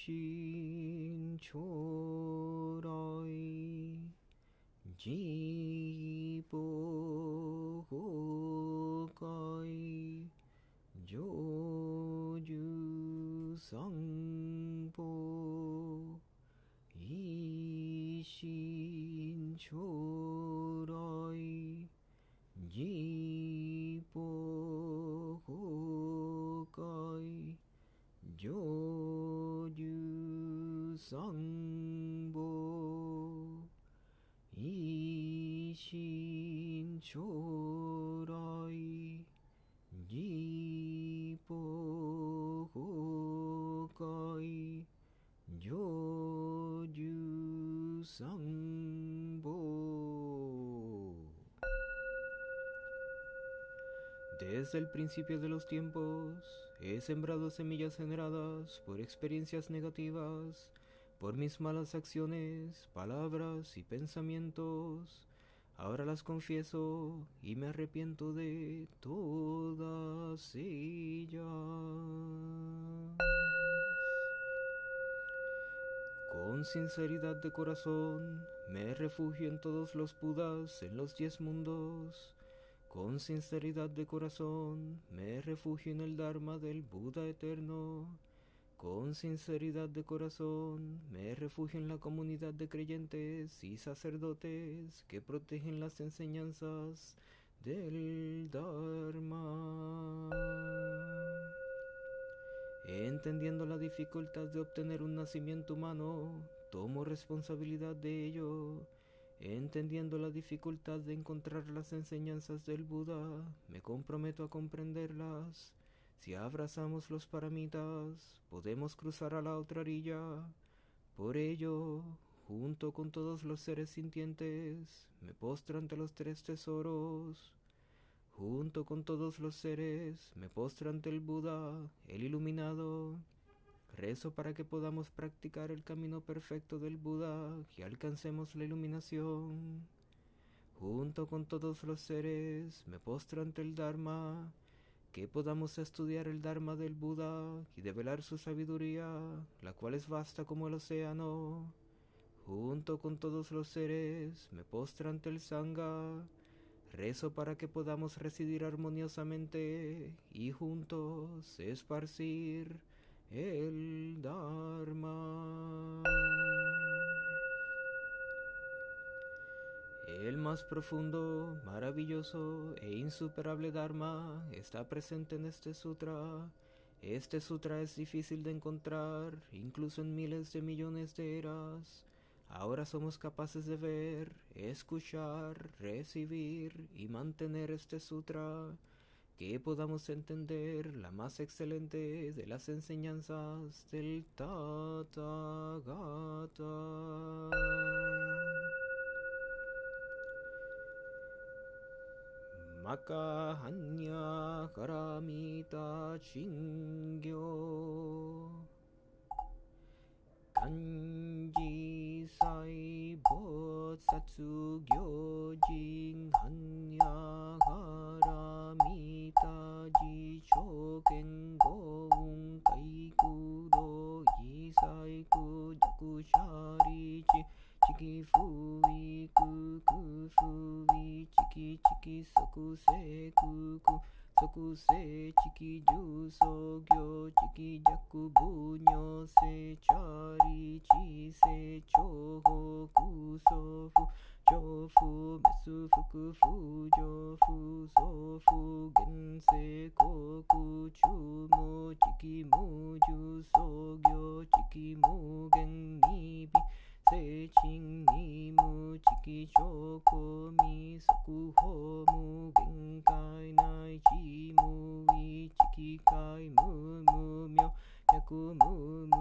이신 초라이 지보호가이 조주상보 이신 초 상보 이신 초라이 지보호가이 조주상보 Desde el principio de los tiempos he sembrado semillas generadas por experiencias negativas, por mis malas acciones, palabras y pensamientos. Ahora las confieso y me arrepiento de todas ellas. Con sinceridad de corazón me refugio en todos los Budas, en los diez mundos. Con sinceridad de corazón me refugio en el Dharma del Buda eterno. Con sinceridad de corazón me refugio en la comunidad de creyentes y sacerdotes que protegen las enseñanzas del Dharma. Entendiendo la dificultad de obtener un nacimiento humano, tomo responsabilidad de ello. Entendiendo la dificultad de encontrar las enseñanzas del Buda, me comprometo a comprenderlas. Si abrazamos los paramitas, podemos cruzar a la otra orilla. Por ello, junto con todos los seres sintientes, me postro ante los tres tesoros. Junto con todos los seres, me postro ante el Buda, el iluminado. Rezo para que podamos practicar el camino perfecto del Buda y alcancemos la iluminación. Junto con todos los seres, me postro ante el Dharma, que podamos estudiar el Dharma del Buda y develar su sabiduría, la cual es vasta como el océano. Junto con todos los seres, me postro ante el Sangha, rezo para que podamos residir armoniosamente y juntos esparcir el Dharma. El más profundo, maravilloso e insuperable Dharma está presente en este sutra. Este sutra es difícil de encontrar, incluso en miles de millones de eras. Ahora somos capaces de ver, escuchar, recibir y mantener este sutra que podamos entender la más excelente de las enseñanzas del Tathagata. Maka hanya karamita ching soku se kuku soku se chiki ju so gyo chiki jaku bu nyo se chari chi se cho ho ku so fu cho fu mesu fuku fu jo fu so fu gen se ko chu mo chiki mu ju so chiki mu gen ni bi. 税賃義務地域上込み速報無限界内事務位地域界無無名脈無無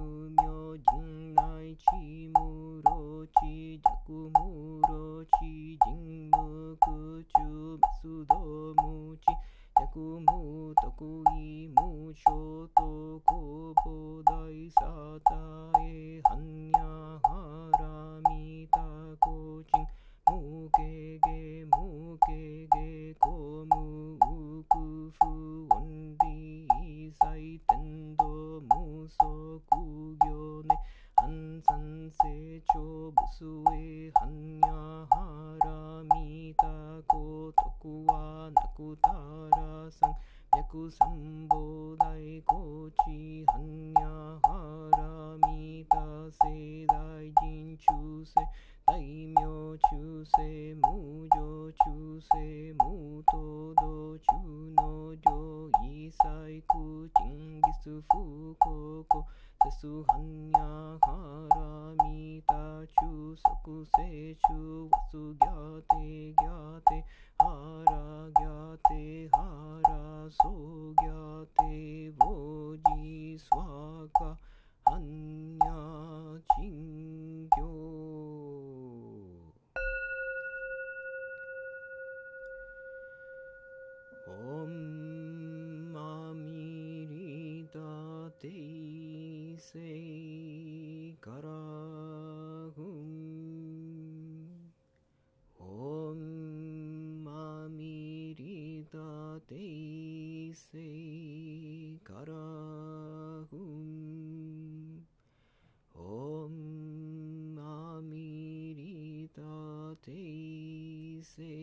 hanya haramita se dai jin chu se 아이묘 주세 무조 주세 무도도 주노조 이사이쿠 징기스 후코코 대수한야 하라미다 주석구세 주와수 갸테 갸테 하라 갸테 하라 소 갸테 보지 இசை கராகும் ஓம் மாமீரிதா தேசை கராகும் ஓம் மாமீரிதா Desai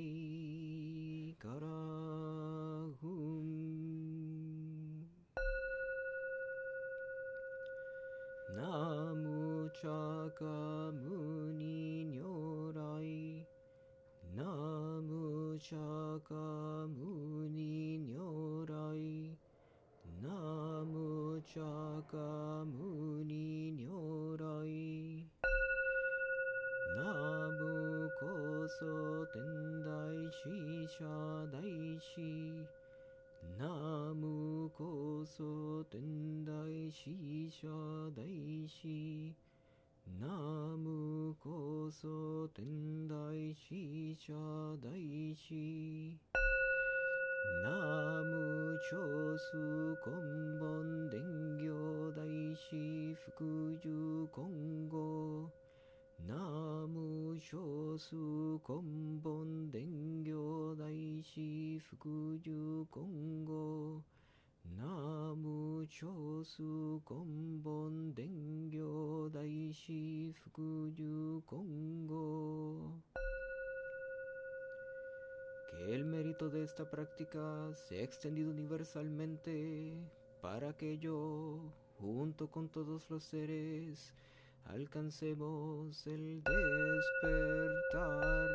ナムチャカムニニョライナムチャカムニニョライナムチャカムニニョライナムコソ天台四社大師ナムコソ天台大社大師ナムコソ天台死者大師ナムチョスコンボン伝行大師福寿今後。ナムチョスコンボン伝行大師福寿今後。Namu Shosu Konbon Dengyo Daishi Fukuju Kongo Namu Chosu Konbon Dengyo Daishi Fukuju Kongo que el mérito de esta práctica sea extendido universalmente para que yo, junto con todos los seres, alcancemos el despertar.